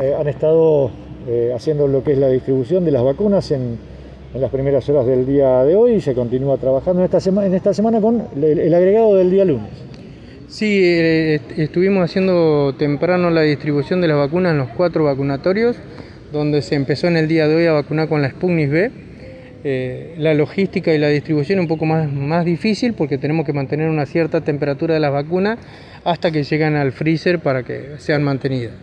eh, han estado eh, haciendo lo que es la distribución de las vacunas en, las primeras horas del día de hoy y se continúa trabajando en esta, semana con el, agregado del día lunes. Sí, eh, estuvimos haciendo temprano la distribución de las vacunas en los cuatro vacunatorios, donde se empezó en el día de hoy a vacunar con la Sputnik. Eh, la logística y la distribución un poco más, más difícil porque tenemos que mantener una cierta temperatura de las vacunas hasta que llegan al freezer para que sean mantenidas.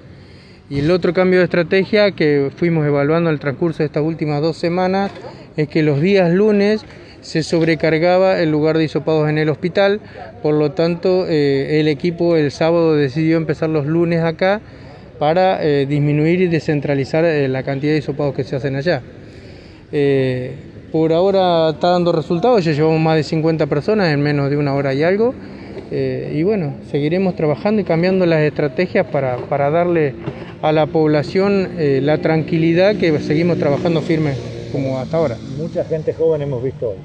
Y el otro cambio de estrategia que fuimos evaluando el transcurso de estas últimas dos semanas es que los días lunes se sobrecargaba el lugar de hisopados en el hospital, por lo tanto eh, el equipo el sábado decidió empezar los lunes acá para eh, disminuir y descentralizar eh, la cantidad de hisopados que se hacen allá. Por ahora está dando resultados, ya llevamos más de 50 personas en menos de una hora y algo. Y bueno, seguiremos trabajando y cambiando las estrategias para, para darle a la población eh, la tranquilidad que seguimos trabajando firme como hasta ahora. Mucha gente joven hemos visto hoy.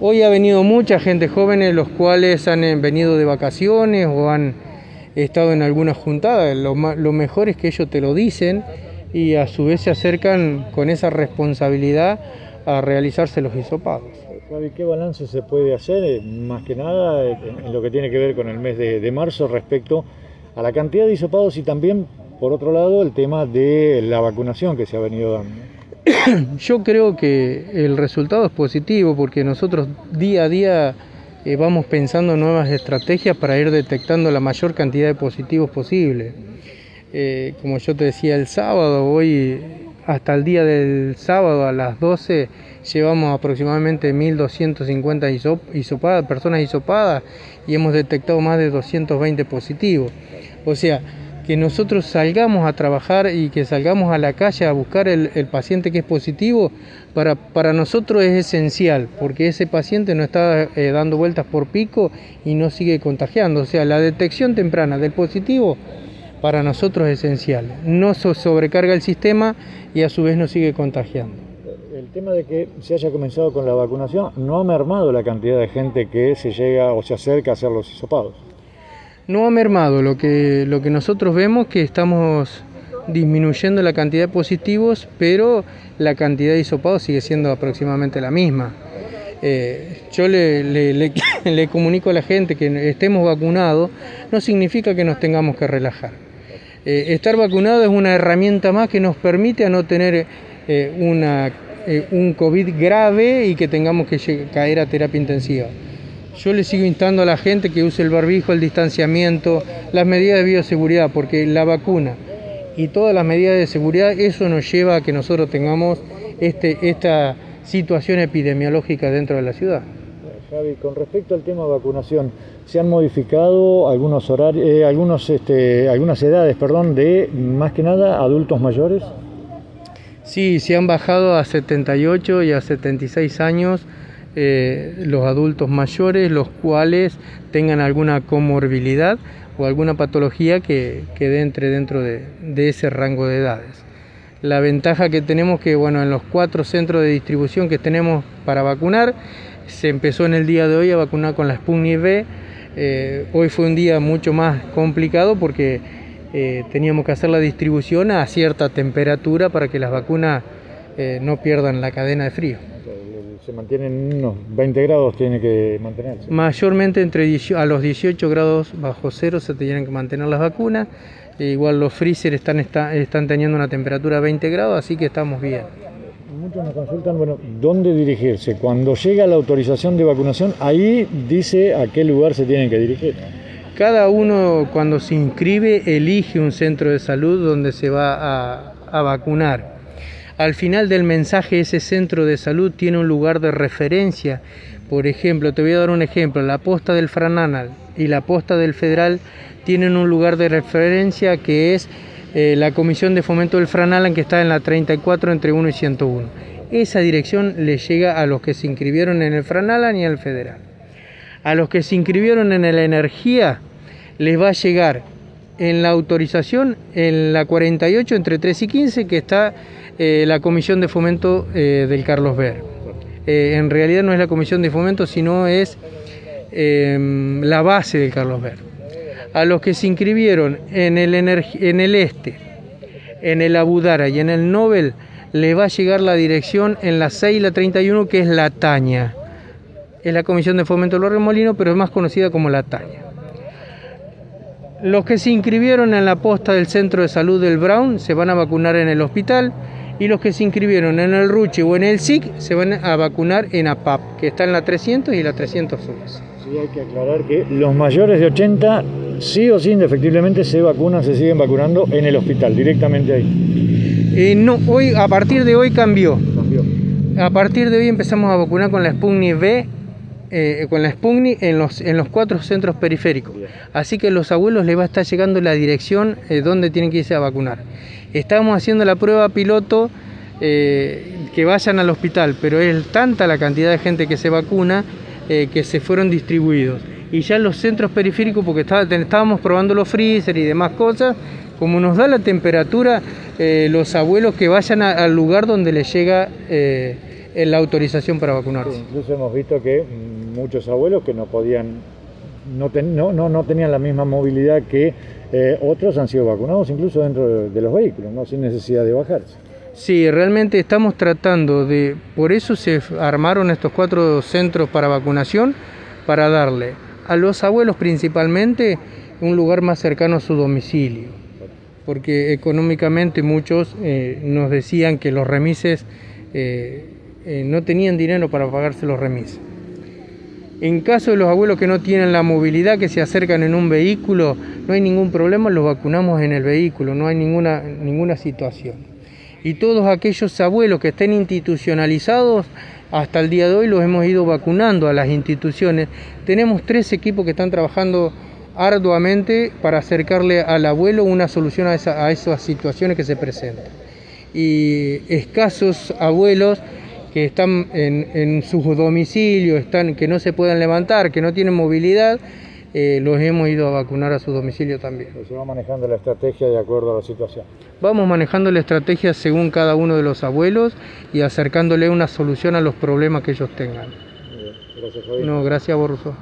Hoy ha venido mucha gente joven, los cuales han eh, venido de vacaciones o han estado en alguna juntada. Lo, lo mejor es que ellos te lo dicen y a su vez se acercan con esa responsabilidad a realizarse los hisopados. Javi, ¿qué balance se puede hacer, más que nada en lo que tiene que ver con el mes de, de marzo respecto a la cantidad de hisopados y también, por otro lado, el tema de la vacunación que se ha venido dando? Yo creo que el resultado es positivo porque nosotros día a día eh, vamos pensando nuevas estrategias para ir detectando la mayor cantidad de positivos posible. Eh, como yo te decía el sábado, hoy hasta el día del sábado a las 12 llevamos aproximadamente 1.250 hisop hisopadas, personas hisopadas y hemos detectado más de 220 positivos. O sea, que nosotros salgamos a trabajar y que salgamos a la calle a buscar el, paciente que es positivo, para, para, nosotros es esencial, porque ese paciente no está eh, dando vueltas por pico y no sigue contagiando. O sea, la detección temprana del positivo para nosotros es esencial. No sobrecarga el sistema y a su vez nos sigue contagiando. El tema de que se haya comenzado con la vacunación no ha mermado la cantidad de gente que se llega o se acerca a hacer los hisopados. No ha mermado, lo que, lo que nosotros vemos que estamos disminuyendo la cantidad de positivos, pero la cantidad de hisopados sigue siendo aproximadamente la misma. Eh, yo le, le, comunico a la gente que estemos vacunados no significa que nos tengamos que relajar. Eh, estar vacunado es una herramienta más que nos permite a no tener eh, una, eh, un COVID grave y que tengamos que caer a terapia intensiva. Yo le sigo instando a la gente que use el barbijo, el distanciamiento, las medidas de bioseguridad, porque la vacuna y todas las medidas de seguridad, eso nos lleva a que nosotros tengamos este, esta situación epidemiológica dentro de la ciudad. Javi, con respecto al tema vacunación, se han modificado algunos horarios, eh, algunos, este, algunas edades, perdón, de más que nada adultos mayores. Sí, se han bajado a 78 y a 76 años eh, los adultos mayores, los cuales tengan alguna comorbilidad o alguna patología que, que entre dentro de, ese rango de edades. La ventaja que tenemos que, bueno, en los cuatro centros de distribución que tenemos para vacunar, se empezó en el día de hoy a vacunar con la Sputnik V, eh, hoy fue un día mucho más complicado porque eh, teníamos que hacer la distribución a cierta temperatura para que las vacunas eh, no pierdan la cadena de frío. Se mantienen unos 20 grados, tiene que mantenerse. Mayormente entre a los 18 grados bajo cero se tienen que mantener las vacunas. E igual los freezer están, está, están teniendo una temperatura de 20 grados, así que estamos bien muchos nos consultan, bueno, ¿dónde dirigirse? Cuando llega la autorización de vacunación, ahí dice a qué lugar se tienen que dirigir. Cada uno cuando se inscribe elige un centro de salud donde se va a, a vacunar. Al final del mensaje ese centro de salud tiene un lugar de referencia. Por ejemplo, te voy a dar un ejemplo, la posta del Frananal y la posta del Federal tienen un lugar de referencia que es eh, la Comisión de Fomento del Franalan que está en la 34 entre 1 y 101. Esa dirección le llega a los que se inscribieron en el Franalan y al Federal. A los que se inscribieron en la energía les va a llegar en la autorización en la 48 entre 3 y 15 que está eh, la Comisión de Fomento eh, del Carlos Ver. Eh, en realidad no es la Comisión de Fomento, sino es em, la base del Carlos Ver a los que se inscribieron en el, este, En el Abudara y en el Nobel le va a llegar la dirección en la 6 y la 31, que es la Taña. Es la Comisión de Fomento de los Remolinos, pero es más conocida como la Taña. Los que se inscribieron en la posta del Centro de Salud del Brown se van a vacunar en el hospital y los que se inscribieron en el Ruche o en el SIC se van a vacunar en APAP, que está en la 300 y la 311. Sí, hay que aclarar que los mayores de 80 sí o sí indefectiblemente se vacunan, se siguen vacunando en el hospital, directamente ahí. Eh, no, hoy, a partir de hoy cambió. cambió. A partir de hoy empezamos a vacunar con la Sputnik V eh, con la Sputnik en los, en los cuatro centros periféricos. Así que a los abuelos les va a estar llegando la dirección eh, donde tienen que irse a vacunar. Estamos haciendo la prueba piloto eh, que vayan al hospital, pero es tanta la cantidad de gente que se vacuna que se fueron distribuidos. Y ya en los centros periféricos, porque estábamos probando los freezer y demás cosas, como nos da la temperatura, los abuelos que vayan al lugar donde les llega la autorización para vacunarse. incluso hemos visto que muchos abuelos que no podían, no, no, no, tenían la misma movilidad que eh, otros han sido vacunados incluso dentro de, los vehículos, ¿no? sin necesidad de bajarse. Sí, realmente estamos tratando de, por eso se armaron estos cuatro centros para vacunación, para darle a los abuelos principalmente un lugar más cercano a su domicilio, porque económicamente muchos eh, nos decían que los remises eh, no tenían dinero para pagarse los remises. En caso de los abuelos que no tienen la movilidad, que se acercan en un vehículo, no hay ningún problema, los vacunamos en el vehículo, no hay ninguna, ninguna situación. Y todos aquellos abuelos que estén institucionalizados, hasta el día de hoy los hemos ido vacunando a las instituciones. Tenemos tres equipos que están trabajando arduamente para acercarle al abuelo una solución a, a esas situaciones que se presentan. Y escasos abuelos que están en, sus domicilios, están, que no se puedan levantar, que no tienen movilidad, eh, los hemos ido a vacunar a su domicilio también. Se va manejando la estrategia de acuerdo a la situación. Vamos manejando la estrategia según cada uno de los abuelos y acercándole una solución a los problemas que ellos tengan. gracias, No, gracias, Borruso.